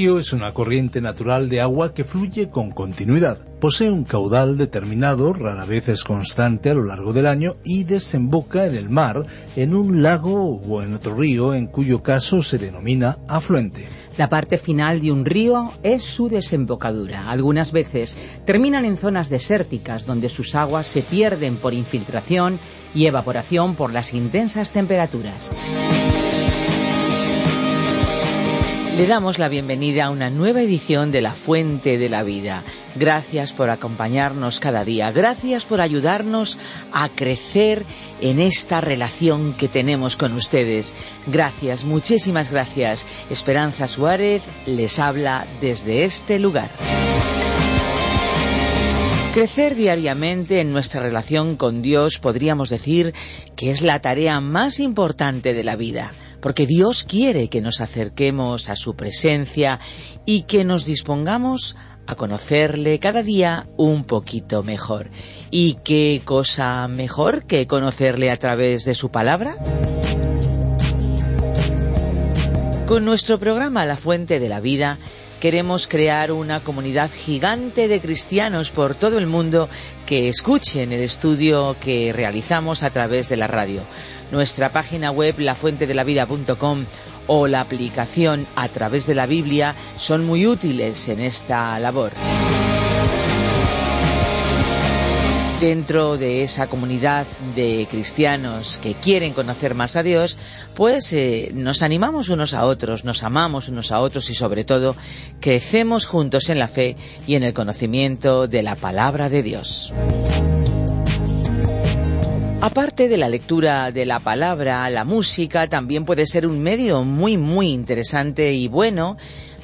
Río es una corriente natural de agua que fluye con continuidad. Posee un caudal determinado, rara vez es constante a lo largo del año y desemboca en el mar, en un lago o en otro río, en cuyo caso se denomina afluente. La parte final de un río es su desembocadura. Algunas veces terminan en zonas desérticas donde sus aguas se pierden por infiltración y evaporación por las intensas temperaturas. Le damos la bienvenida a una nueva edición de La Fuente de la Vida. Gracias por acompañarnos cada día. Gracias por ayudarnos a crecer en esta relación que tenemos con ustedes. Gracias, muchísimas gracias. Esperanza Suárez les habla desde este lugar. Crecer diariamente en nuestra relación con Dios podríamos decir que es la tarea más importante de la vida porque Dios quiere que nos acerquemos a su presencia y que nos dispongamos a conocerle cada día un poquito mejor. ¿Y qué cosa mejor que conocerle a través de su palabra? Con nuestro programa La Fuente de la Vida queremos crear una comunidad gigante de cristianos por todo el mundo que escuchen el estudio que realizamos a través de la radio. Nuestra página web lafuentedelavida.com o la aplicación a través de la Biblia son muy útiles en esta labor. Dentro de esa comunidad de cristianos que quieren conocer más a Dios, pues eh, nos animamos unos a otros, nos amamos unos a otros y sobre todo crecemos juntos en la fe y en el conocimiento de la palabra de Dios. Aparte de la lectura de la palabra, la música también puede ser un medio muy muy interesante y bueno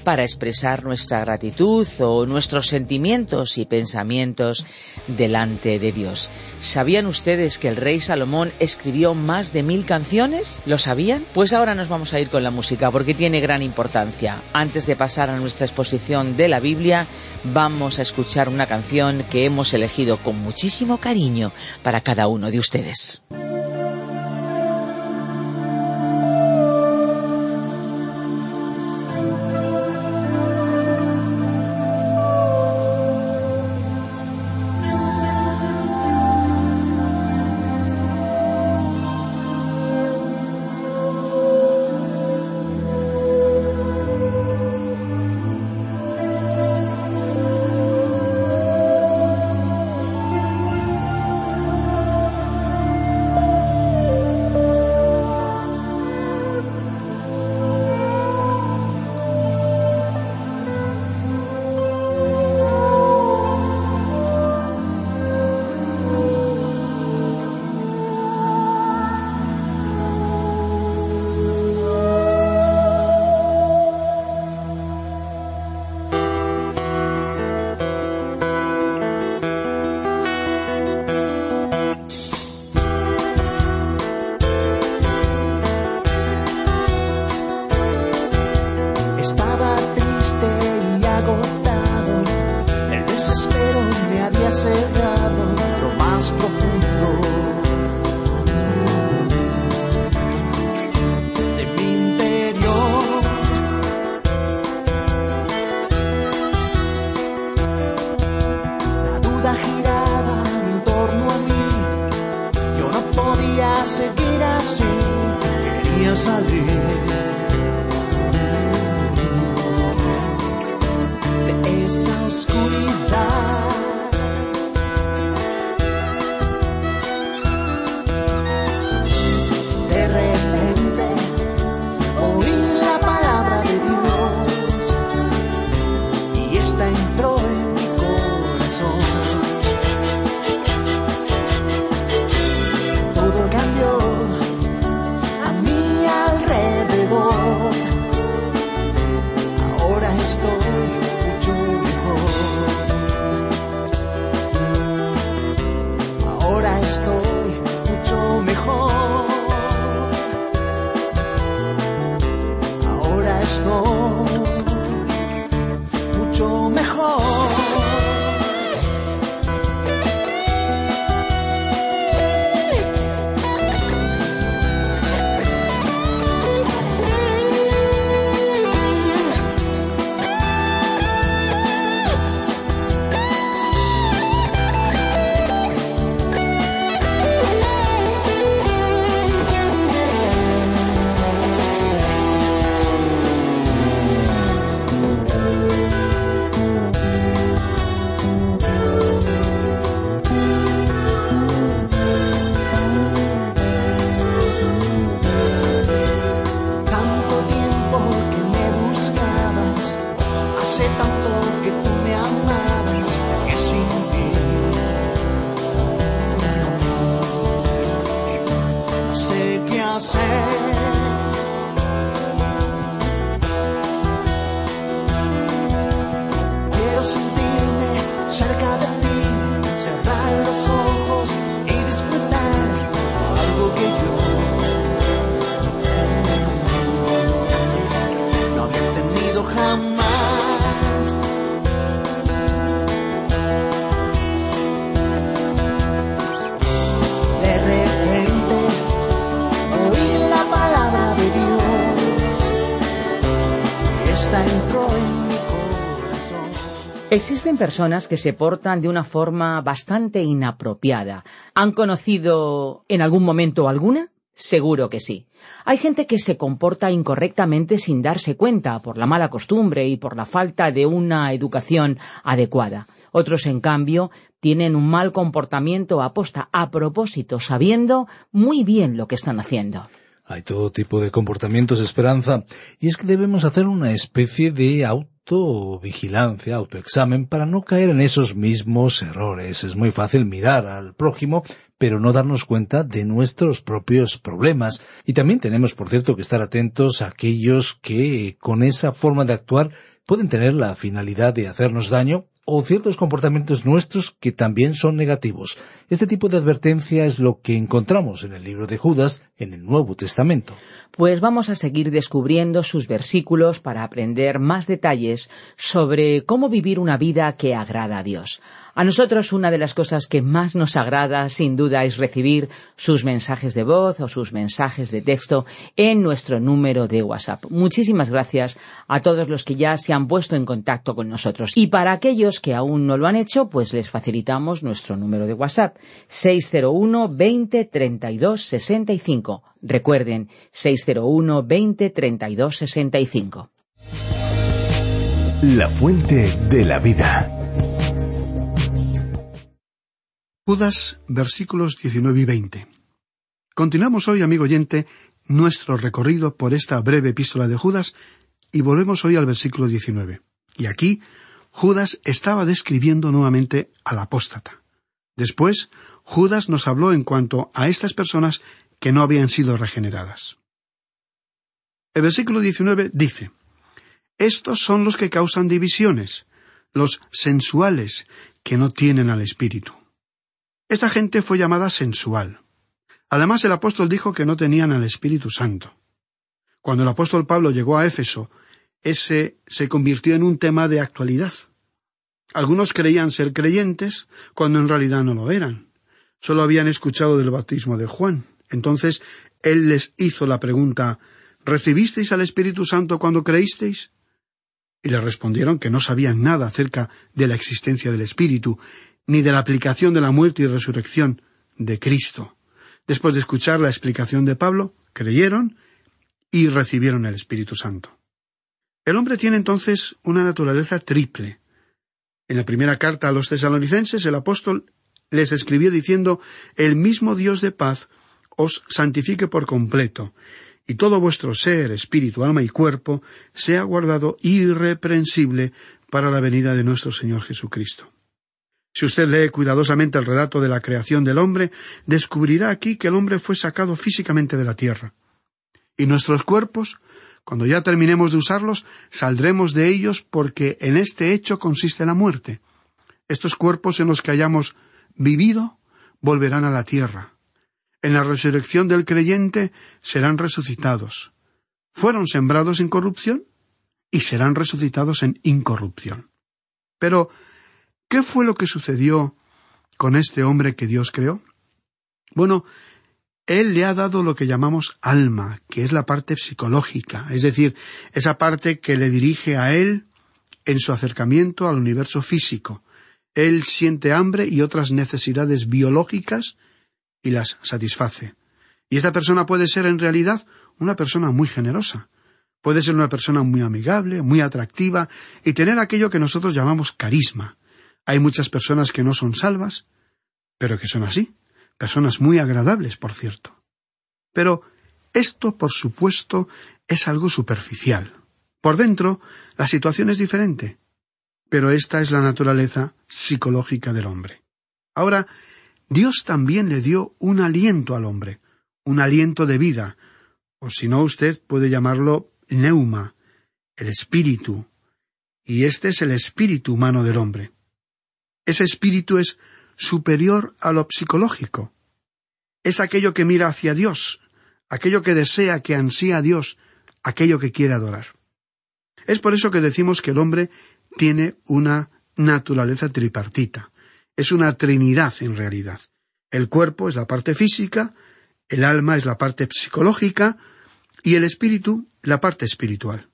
para expresar nuestra gratitud o nuestros sentimientos y pensamientos delante de Dios. ¿Sabían ustedes que el rey Salomón escribió más de mil canciones? ¿Lo sabían? Pues ahora nos vamos a ir con la música porque tiene gran importancia. Antes de pasar a nuestra exposición de la Biblia, vamos a escuchar una canción que hemos elegido con muchísimo cariño para cada uno de ustedes. Existen personas que se portan de una forma bastante inapropiada. ¿Han conocido en algún momento alguna? Seguro que sí. Hay gente que se comporta incorrectamente sin darse cuenta por la mala costumbre y por la falta de una educación adecuada. Otros, en cambio, tienen un mal comportamiento aposta a propósito, sabiendo muy bien lo que están haciendo. Hay todo tipo de comportamientos, Esperanza, y es que debemos hacer una especie de autovigilancia, autoexamen, para no caer en esos mismos errores. Es muy fácil mirar al prójimo, pero no darnos cuenta de nuestros propios problemas. Y también tenemos, por cierto, que estar atentos a aquellos que, con esa forma de actuar, pueden tener la finalidad de hacernos daño o ciertos comportamientos nuestros que también son negativos. Este tipo de advertencia es lo que encontramos en el libro de Judas en el Nuevo Testamento. Pues vamos a seguir descubriendo sus versículos para aprender más detalles sobre cómo vivir una vida que agrada a Dios. A nosotros una de las cosas que más nos agrada, sin duda, es recibir sus mensajes de voz o sus mensajes de texto en nuestro número de WhatsApp. Muchísimas gracias a todos los que ya se han puesto en contacto con nosotros. Y para aquellos que aún no lo han hecho, pues les facilitamos nuestro número de WhatsApp 601 20 32 65. Recuerden 601 20 32 65. La fuente de la vida. Judas, versículos 19 y 20. Continuamos hoy, amigo oyente, nuestro recorrido por esta breve epístola de Judas y volvemos hoy al versículo 19. Y aquí, Judas estaba describiendo nuevamente al apóstata. Después, Judas nos habló en cuanto a estas personas que no habían sido regeneradas. El versículo 19 dice, Estos son los que causan divisiones, los sensuales, que no tienen al Espíritu. Esta gente fue llamada sensual. Además, el apóstol dijo que no tenían al Espíritu Santo. Cuando el apóstol Pablo llegó a Éfeso, ese se convirtió en un tema de actualidad. Algunos creían ser creyentes cuando en realidad no lo eran. Solo habían escuchado del bautismo de Juan. Entonces él les hizo la pregunta ¿Recibisteis al Espíritu Santo cuando creísteis? Y le respondieron que no sabían nada acerca de la existencia del Espíritu ni de la aplicación de la muerte y resurrección de Cristo. Después de escuchar la explicación de Pablo, creyeron y recibieron el Espíritu Santo. El hombre tiene entonces una naturaleza triple. En la primera carta a los tesalonicenses el apóstol les escribió diciendo El mismo Dios de paz os santifique por completo, y todo vuestro ser, espíritu, alma y cuerpo sea guardado irreprensible para la venida de nuestro Señor Jesucristo. Si usted lee cuidadosamente el relato de la creación del hombre, descubrirá aquí que el hombre fue sacado físicamente de la tierra. Y nuestros cuerpos, cuando ya terminemos de usarlos, saldremos de ellos porque en este hecho consiste la muerte. Estos cuerpos en los que hayamos vivido volverán a la tierra. En la resurrección del creyente serán resucitados. Fueron sembrados en corrupción y serán resucitados en incorrupción. Pero, ¿qué fue lo que sucedió con este hombre que Dios creó? Bueno, Él le ha dado lo que llamamos alma, que es la parte psicológica, es decir, esa parte que le dirige a Él en su acercamiento al universo físico. Él siente hambre y otras necesidades biológicas y las satisface. Y esta persona puede ser en realidad una persona muy generosa. Puede ser una persona muy amigable, muy atractiva y tener aquello que nosotros llamamos carisma. Hay muchas personas que no son salvas, pero que son así, personas muy agradables, por cierto. Pero esto, por supuesto, es algo superficial. Por dentro, la situación es diferente. Pero esta es la naturaleza psicológica del hombre. Ahora, Dios también le dio un aliento al hombre, un aliento de vida, o si no usted puede llamarlo neuma, el espíritu, y este es el espíritu humano del hombre. Ese espíritu es superior a lo psicológico. Es aquello que mira hacia Dios, aquello que desea, que ansía a Dios, aquello que quiere adorar. Es por eso que decimos que el hombre tiene una naturaleza tripartita. Es una trinidad en realidad. El cuerpo es la parte física, el alma es la parte psicológica y el espíritu la parte espiritual.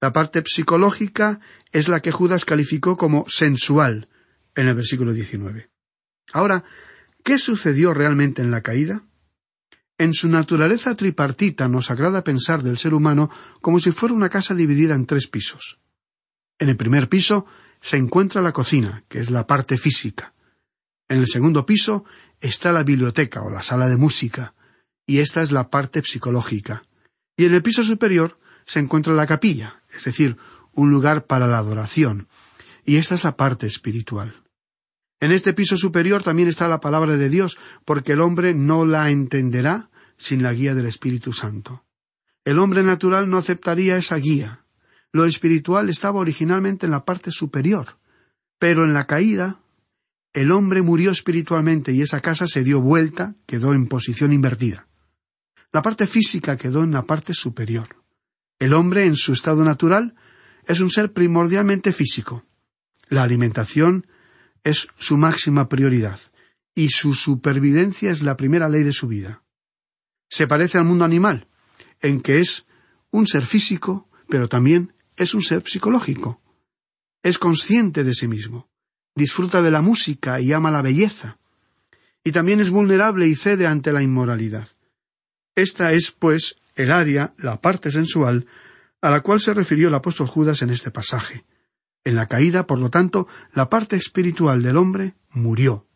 La parte psicológica es la que Judas calificó como sensual en el versículo 19. Ahora, ¿qué sucedió realmente en la caída? En su naturaleza tripartita nos agrada pensar del ser humano como si fuera una casa dividida en tres pisos. En el primer piso se encuentra la cocina, que es la parte física. En el segundo piso está la biblioteca o la sala de música, y esta es la parte psicológica. Y en el piso superior se encuentra la capilla, es decir, un lugar para la adoración, y esta es la parte espiritual. En este piso superior también está la palabra de Dios, porque el hombre no la entenderá sin la guía del Espíritu Santo. El hombre natural no aceptaría esa guía. Lo espiritual estaba originalmente en la parte superior, pero en la caída el hombre murió espiritualmente y esa casa se dio vuelta, quedó en posición invertida. La parte física quedó en la parte superior. El hombre, en su estado natural, es un ser primordialmente físico. La alimentación es su máxima prioridad, y su supervivencia es la primera ley de su vida se parece al mundo animal, en que es un ser físico, pero también es un ser psicológico. Es consciente de sí mismo, disfruta de la música y ama la belleza, y también es vulnerable y cede ante la inmoralidad. Esta es, pues, el área, la parte sensual, a la cual se refirió el apóstol Judas en este pasaje. En la caída, por lo tanto, la parte espiritual del hombre murió,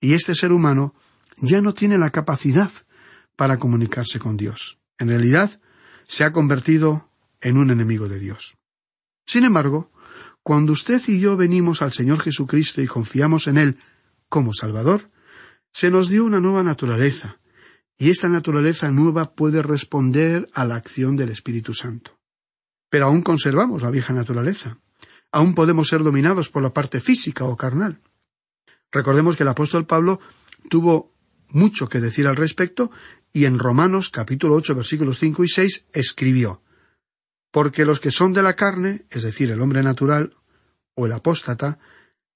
y este ser humano ya no tiene la capacidad para comunicarse con Dios. En realidad, se ha convertido en un enemigo de Dios. Sin embargo, cuando usted y yo venimos al Señor Jesucristo y confiamos en Él como Salvador, se nos dio una nueva naturaleza, y esta naturaleza nueva puede responder a la acción del Espíritu Santo. Pero aún conservamos la vieja naturaleza. Aún podemos ser dominados por la parte física o carnal. Recordemos que el apóstol Pablo tuvo mucho que decir al respecto y en Romanos capítulo ocho versículos cinco y seis escribió Porque los que son de la carne, es decir, el hombre natural o el apóstata,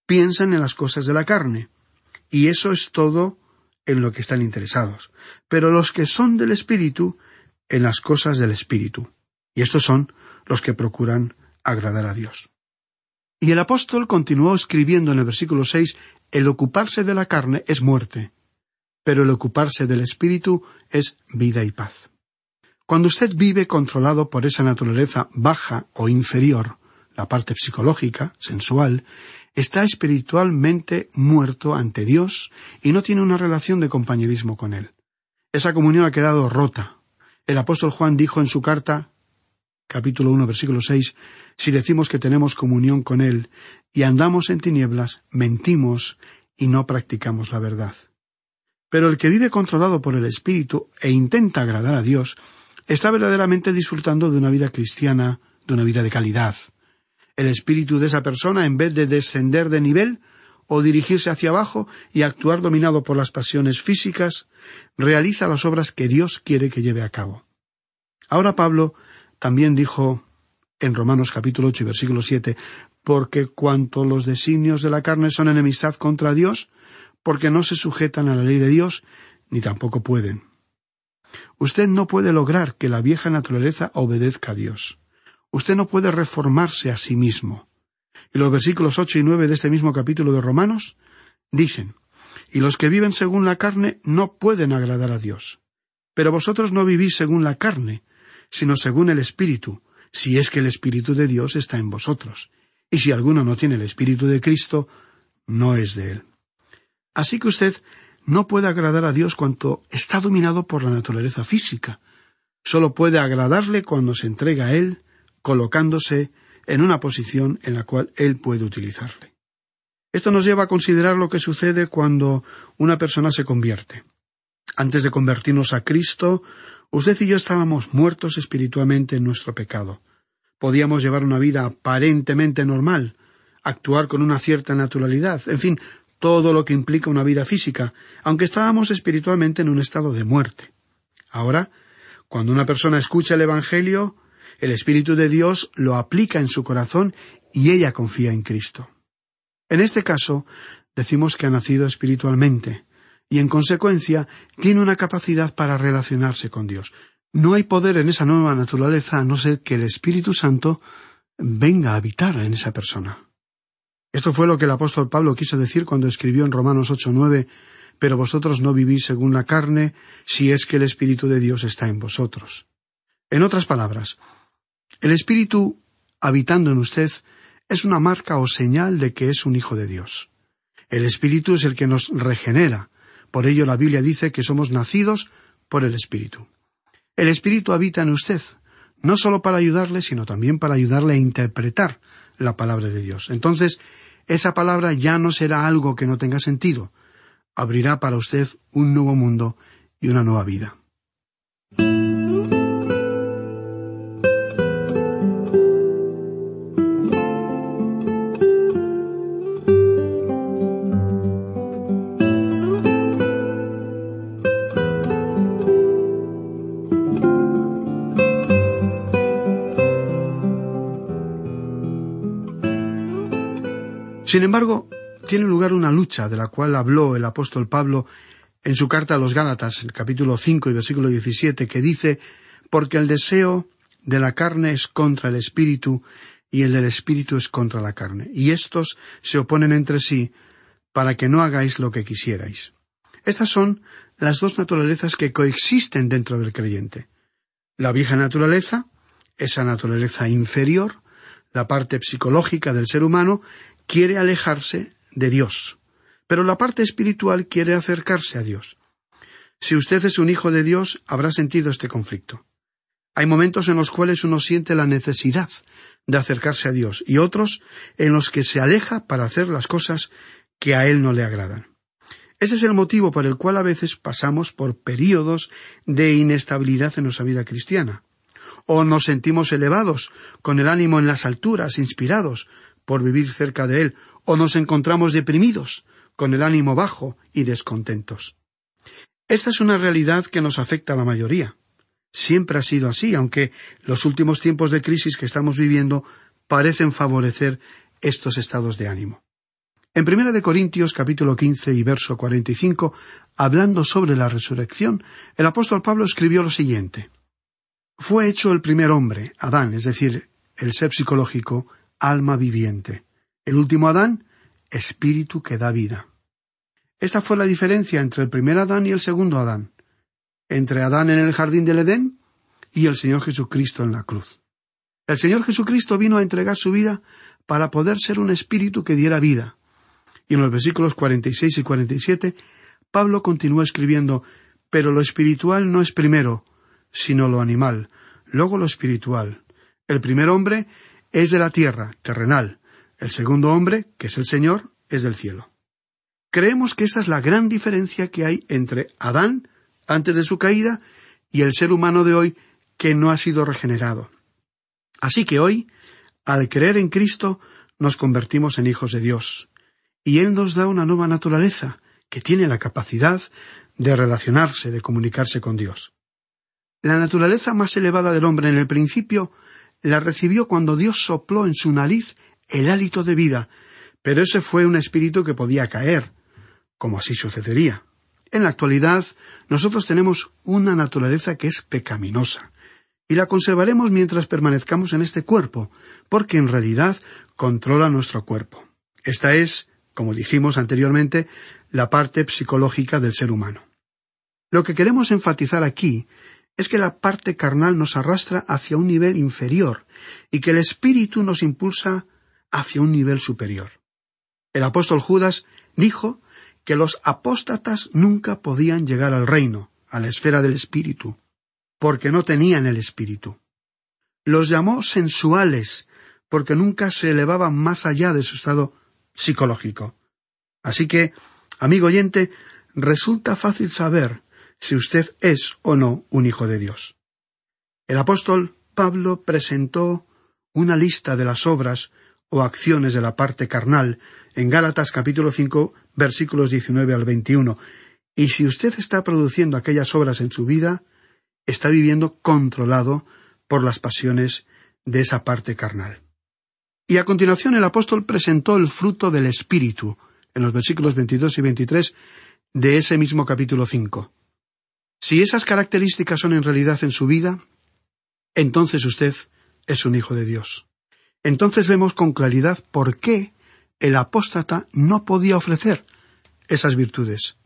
piensan en las cosas de la carne, y eso es todo en lo que están interesados. Pero los que son del Espíritu, en las cosas del Espíritu. Y estos son los que procuran agradar a Dios. Y el apóstol continuó escribiendo en el versículo seis El ocuparse de la carne es muerte, pero el ocuparse del espíritu es vida y paz. Cuando usted vive controlado por esa naturaleza baja o inferior, la parte psicológica, sensual, está espiritualmente muerto ante Dios y no tiene una relación de compañerismo con Él. Esa comunión ha quedado rota. El apóstol Juan dijo en su carta, capítulo 1, versículo 6, si decimos que tenemos comunión con Él y andamos en tinieblas, mentimos y no practicamos la verdad. Pero el que vive controlado por el Espíritu e intenta agradar a Dios, está verdaderamente disfrutando de una vida cristiana, de una vida de calidad. El espíritu de esa persona, en vez de descender de nivel, o dirigirse hacia abajo y actuar dominado por las pasiones físicas, realiza las obras que Dios quiere que lleve a cabo. Ahora Pablo también dijo en Romanos capítulo ocho y versículo siete porque cuanto los designios de la carne son enemistad contra Dios, porque no se sujetan a la ley de Dios, ni tampoco pueden. Usted no puede lograr que la vieja naturaleza obedezca a Dios. Usted no puede reformarse a sí mismo. Y los versículos ocho y nueve de este mismo capítulo de Romanos dicen Y los que viven según la carne no pueden agradar a Dios. Pero vosotros no vivís según la carne, sino según el Espíritu, si es que el Espíritu de Dios está en vosotros. Y si alguno no tiene el Espíritu de Cristo, no es de él. Así que usted no puede agradar a Dios cuanto está dominado por la naturaleza física. Solo puede agradarle cuando se entrega a Él, colocándose en una posición en la cual Él puede utilizarle. Esto nos lleva a considerar lo que sucede cuando una persona se convierte. Antes de convertirnos a Cristo, usted y yo estábamos muertos espiritualmente en nuestro pecado. Podíamos llevar una vida aparentemente normal, actuar con una cierta naturalidad, en fin, todo lo que implica una vida física, aunque estábamos espiritualmente en un estado de muerte. Ahora, cuando una persona escucha el Evangelio, el Espíritu de Dios lo aplica en su corazón y ella confía en Cristo. En este caso, decimos que ha nacido espiritualmente, y en consecuencia tiene una capacidad para relacionarse con Dios. No hay poder en esa nueva naturaleza a no ser que el Espíritu Santo venga a habitar en esa persona. Esto fue lo que el apóstol Pablo quiso decir cuando escribió en Romanos 8:9 Pero vosotros no vivís según la carne, si es que el Espíritu de Dios está en vosotros. En otras palabras, el Espíritu habitando en usted es una marca o señal de que es un hijo de Dios. El Espíritu es el que nos regenera. Por ello la Biblia dice que somos nacidos por el Espíritu. El Espíritu habita en usted, no solo para ayudarle, sino también para ayudarle a interpretar la palabra de Dios. Entonces, esa palabra ya no será algo que no tenga sentido. Abrirá para usted un nuevo mundo y una nueva vida. Sin embargo, tiene lugar una lucha de la cual habló el apóstol Pablo en su carta a los Gálatas, el capítulo cinco y versículo diecisiete, que dice porque el deseo de la carne es contra el espíritu y el del espíritu es contra la carne, y éstos se oponen entre sí para que no hagáis lo que quisierais. Estas son las dos naturalezas que coexisten dentro del creyente. La vieja naturaleza, esa naturaleza inferior, la parte psicológica del ser humano, quiere alejarse de Dios, pero la parte espiritual quiere acercarse a Dios. Si usted es un hijo de Dios, habrá sentido este conflicto. Hay momentos en los cuales uno siente la necesidad de acercarse a Dios y otros en los que se aleja para hacer las cosas que a Él no le agradan. Ese es el motivo por el cual a veces pasamos por períodos de inestabilidad en nuestra vida cristiana. O nos sentimos elevados, con el ánimo en las alturas, inspirados, por vivir cerca de Él, o nos encontramos deprimidos, con el ánimo bajo y descontentos. Esta es una realidad que nos afecta a la mayoría. Siempre ha sido así, aunque los últimos tiempos de crisis que estamos viviendo parecen favorecer estos estados de ánimo. En Primera de Corintios capítulo quince y verso cuarenta y cinco, hablando sobre la resurrección, el apóstol Pablo escribió lo siguiente Fue hecho el primer hombre, Adán, es decir, el ser psicológico, alma viviente. El último Adán, espíritu que da vida. Esta fue la diferencia entre el primer Adán y el segundo Adán, entre Adán en el jardín del Edén y el Señor Jesucristo en la cruz. El Señor Jesucristo vino a entregar su vida para poder ser un espíritu que diera vida. Y en los versículos 46 y 47, Pablo continúa escribiendo, pero lo espiritual no es primero, sino lo animal, luego lo espiritual. El primer hombre es de la tierra, terrenal. El segundo hombre, que es el Señor, es del cielo. Creemos que esta es la gran diferencia que hay entre Adán, antes de su caída, y el ser humano de hoy, que no ha sido regenerado. Así que hoy, al creer en Cristo, nos convertimos en hijos de Dios. y Él nos da una nueva naturaleza, que tiene la capacidad de relacionarse, de comunicarse con Dios. La naturaleza más elevada del hombre en el principio la recibió cuando Dios sopló en su nariz el hálito de vida, pero ese fue un espíritu que podía caer, como así sucedería. En la actualidad, nosotros tenemos una naturaleza que es pecaminosa, y la conservaremos mientras permanezcamos en este cuerpo, porque en realidad controla nuestro cuerpo. Esta es, como dijimos anteriormente, la parte psicológica del ser humano. Lo que queremos enfatizar aquí es que la parte carnal nos arrastra hacia un nivel inferior y que el espíritu nos impulsa hacia un nivel superior. El apóstol Judas dijo que los apóstatas nunca podían llegar al reino, a la esfera del espíritu, porque no tenían el espíritu. Los llamó sensuales, porque nunca se elevaban más allá de su estado psicológico. Así que, amigo oyente, resulta fácil saber si usted es o no un hijo de Dios. El apóstol Pablo presentó una lista de las obras o acciones de la parte carnal en Gálatas capítulo 5 versículos 19 al 21. Y si usted está produciendo aquellas obras en su vida, está viviendo controlado por las pasiones de esa parte carnal. Y a continuación el apóstol presentó el fruto del Espíritu, en los versículos 22 y 23 de ese mismo capítulo 5. Si esas características son en realidad en su vida, entonces usted es un hijo de Dios. Entonces vemos con claridad por qué el apóstata no podía ofrecer esas virtudes.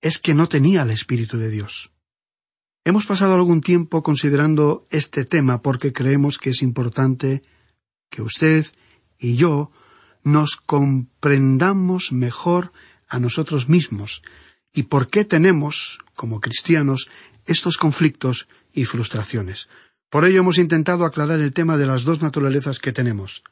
Es que no tenía el Espíritu de Dios. Hemos pasado algún tiempo considerando este tema porque creemos que es importante que usted y yo nos comprendamos mejor a nosotros mismos y por qué tenemos, como cristianos, estos conflictos y frustraciones. Por ello hemos intentado aclarar el tema de las dos naturalezas que tenemos.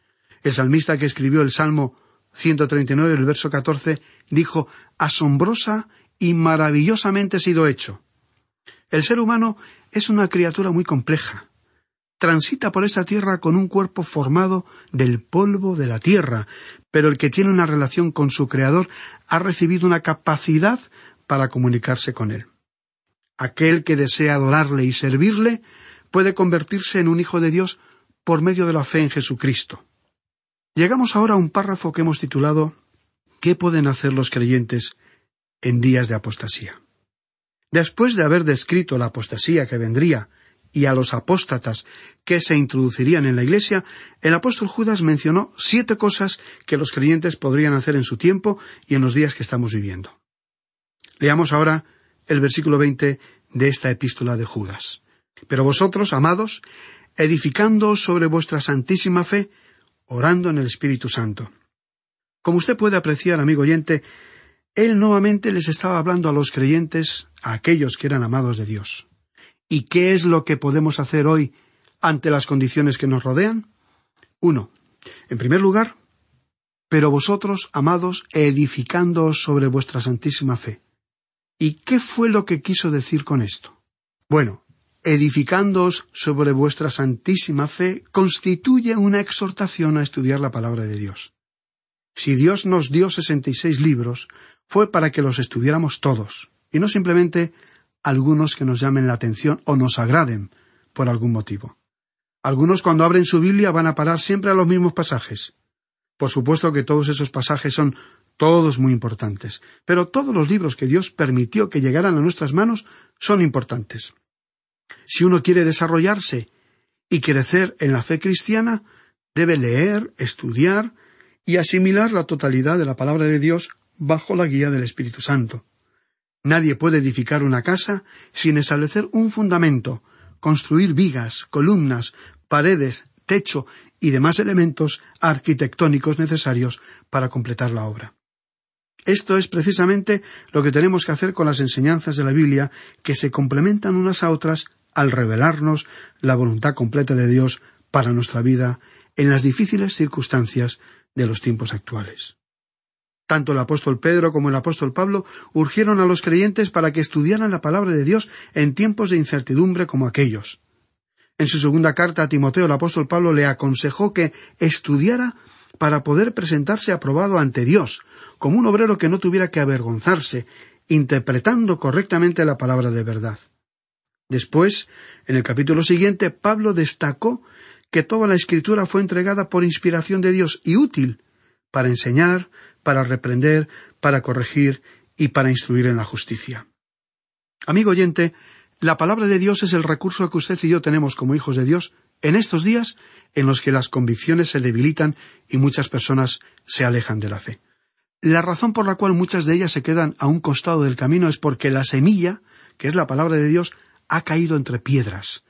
El salmista que escribió el Salmo 139, el verso 14, dijo Asombrosa y maravillosamente sido hecho. El ser humano es una criatura muy compleja. Transita por esta tierra con un cuerpo formado del polvo de la tierra, pero el que tiene una relación con su Creador ha recibido una capacidad para comunicarse con Él. Aquel que desea adorarle y servirle puede convertirse en un hijo de Dios por medio de la fe en Jesucristo. Llegamos ahora a un párrafo que hemos titulado ¿Qué pueden hacer los creyentes en días de apostasía? Después de haber descrito la apostasía que vendría y a los apóstatas que se introducirían en la Iglesia, el apóstol Judas mencionó siete cosas que los creyentes podrían hacer en su tiempo y en los días que estamos viviendo. Leamos ahora el versículo veinte de esta epístola de Judas. Pero vosotros, amados, edificándoos sobre vuestra santísima fe, orando en el Espíritu Santo. Como usted puede apreciar, amigo oyente, él nuevamente les estaba hablando a los creyentes, a aquellos que eran amados de Dios. ¿Y qué es lo que podemos hacer hoy ante las condiciones que nos rodean? Uno. En primer lugar, pero vosotros, amados, edificándoos sobre vuestra santísima fe. ¿Y qué fue lo que quiso decir con esto? Bueno, edificándoos sobre vuestra santísima fe constituye una exhortación a estudiar la palabra de Dios. Si Dios nos dio sesenta y seis libros, fue para que los estudiáramos todos, y no simplemente algunos que nos llamen la atención o nos agraden por algún motivo. Algunos cuando abren su Biblia van a parar siempre a los mismos pasajes. Por supuesto que todos esos pasajes son todos muy importantes, pero todos los libros que Dios permitió que llegaran a nuestras manos son importantes. Si uno quiere desarrollarse y crecer en la fe cristiana, debe leer, estudiar y asimilar la totalidad de la palabra de Dios bajo la guía del Espíritu Santo. Nadie puede edificar una casa sin establecer un fundamento, construir vigas, columnas, paredes, techo y demás elementos arquitectónicos necesarios para completar la obra. Esto es precisamente lo que tenemos que hacer con las enseñanzas de la Biblia, que se complementan unas a otras al revelarnos la voluntad completa de Dios para nuestra vida en las difíciles circunstancias de los tiempos actuales. Tanto el apóstol Pedro como el apóstol Pablo urgieron a los creyentes para que estudiaran la palabra de Dios en tiempos de incertidumbre como aquellos. En su segunda carta a Timoteo el apóstol Pablo le aconsejó que estudiara para poder presentarse aprobado ante Dios, como un obrero que no tuviera que avergonzarse, interpretando correctamente la palabra de verdad. Después, en el capítulo siguiente, Pablo destacó que toda la escritura fue entregada por inspiración de Dios y útil para enseñar, para reprender, para corregir y para instruir en la justicia. Amigo oyente, la palabra de Dios es el recurso que usted y yo tenemos como hijos de Dios en estos días en los que las convicciones se debilitan y muchas personas se alejan de la fe. La razón por la cual muchas de ellas se quedan a un costado del camino es porque la semilla, que es la palabra de Dios, ha caído entre piedras.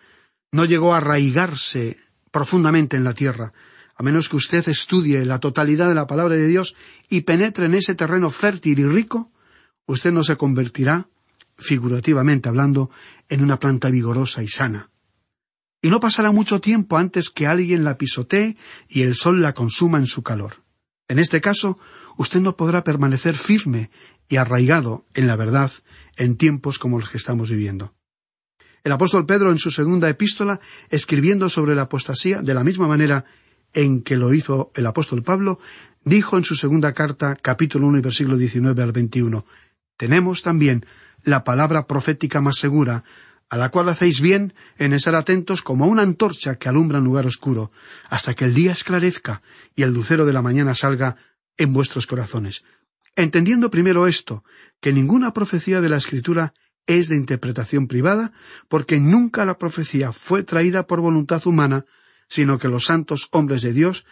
No llegó a arraigarse profundamente en la tierra, a menos que usted estudie la totalidad de la palabra de Dios y penetre en ese terreno fértil y rico, usted no se convertirá, figurativamente hablando, en una planta vigorosa y sana. Y no pasará mucho tiempo antes que alguien la pisotee y el sol la consuma en su calor. En este caso, usted no podrá permanecer firme y arraigado en la verdad en tiempos como los que estamos viviendo. El apóstol Pedro en su segunda epístola, escribiendo sobre la apostasía, de la misma manera en que lo hizo el apóstol Pablo, dijo en su segunda carta, capítulo 1 y versículo 19 al 21, Tenemos también la palabra profética más segura, a la cual hacéis bien en estar atentos como una antorcha que alumbra un lugar oscuro, hasta que el día esclarezca y el lucero de la mañana salga en vuestros corazones. Entendiendo primero esto, que ninguna profecía de la Escritura es de interpretación privada, porque nunca la profecía fue traída por voluntad humana, sino que los santos hombres de Dios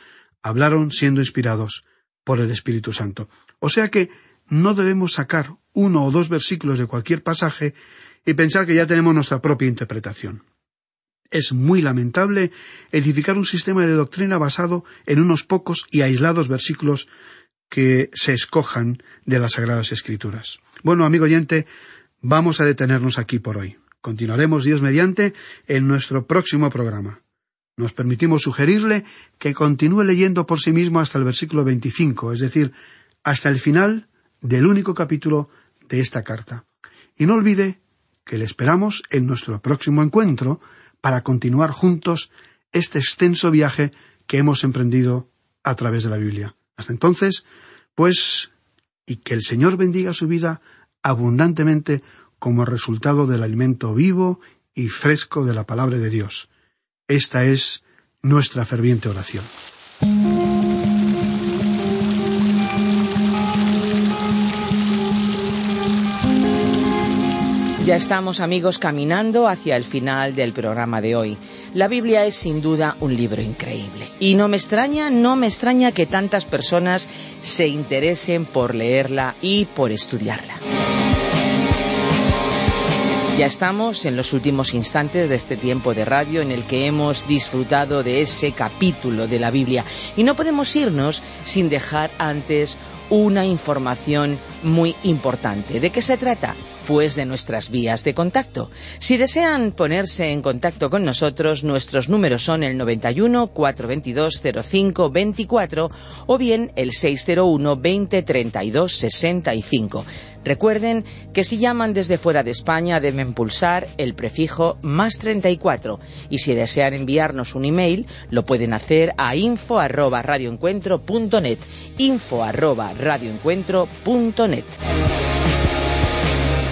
hablaron siendo inspirados por el Espíritu Santo. O sea que no debemos sacar uno o dos versículos de cualquier pasaje y pensar que ya tenemos nuestra propia interpretación. Es muy lamentable edificar un sistema de doctrina basado en unos pocos y aislados versículos que se escojan de las Sagradas Escrituras. Bueno, amigo oyente, Vamos a detenernos aquí por hoy. Continuaremos Dios mediante en nuestro próximo programa. Nos permitimos sugerirle que continúe leyendo por sí mismo hasta el versículo 25, es decir, hasta el final del único capítulo de esta carta. Y no olvide que le esperamos en nuestro próximo encuentro para continuar juntos este extenso viaje que hemos emprendido a través de la Biblia. Hasta entonces, pues, y que el Señor bendiga su vida abundantemente como resultado del alimento vivo y fresco de la palabra de Dios. Esta es nuestra ferviente oración. Ya estamos amigos caminando hacia el final del programa de hoy. La Biblia es sin duda un libro increíble. Y no me extraña, no me extraña que tantas personas se interesen por leerla y por estudiarla. Ya estamos en los últimos instantes de este tiempo de radio en el que hemos disfrutado de ese capítulo de la Biblia y no podemos irnos sin dejar antes una información muy importante. ¿De qué se trata? Pues de nuestras vías de contacto. Si desean ponerse en contacto con nosotros, nuestros números son el 91 422 05 24 o bien el 601 20 32 65. Recuerden que si llaman desde fuera de España deben pulsar el prefijo más 34 y si desean enviarnos un email lo pueden hacer a info arroba radioencuentro.net info arroba radioencuentro.net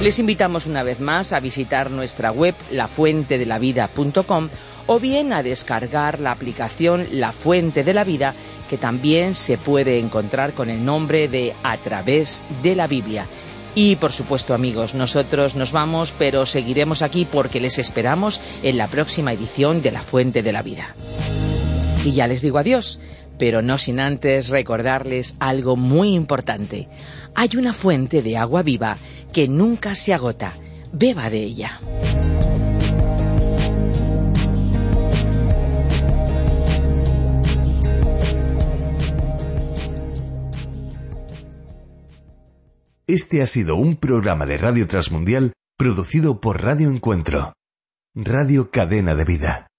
les invitamos una vez más a visitar nuestra web lafuentedelavida.com o bien a descargar la aplicación La Fuente de la Vida que también se puede encontrar con el nombre de A través de la Biblia. Y por supuesto amigos, nosotros nos vamos, pero seguiremos aquí porque les esperamos en la próxima edición de La Fuente de la Vida. Y ya les digo adiós, pero no sin antes recordarles algo muy importante. Hay una fuente de agua viva que nunca se agota. Beba de ella. Este ha sido un programa de Radio Transmundial producido por Radio Encuentro, Radio Cadena de Vida.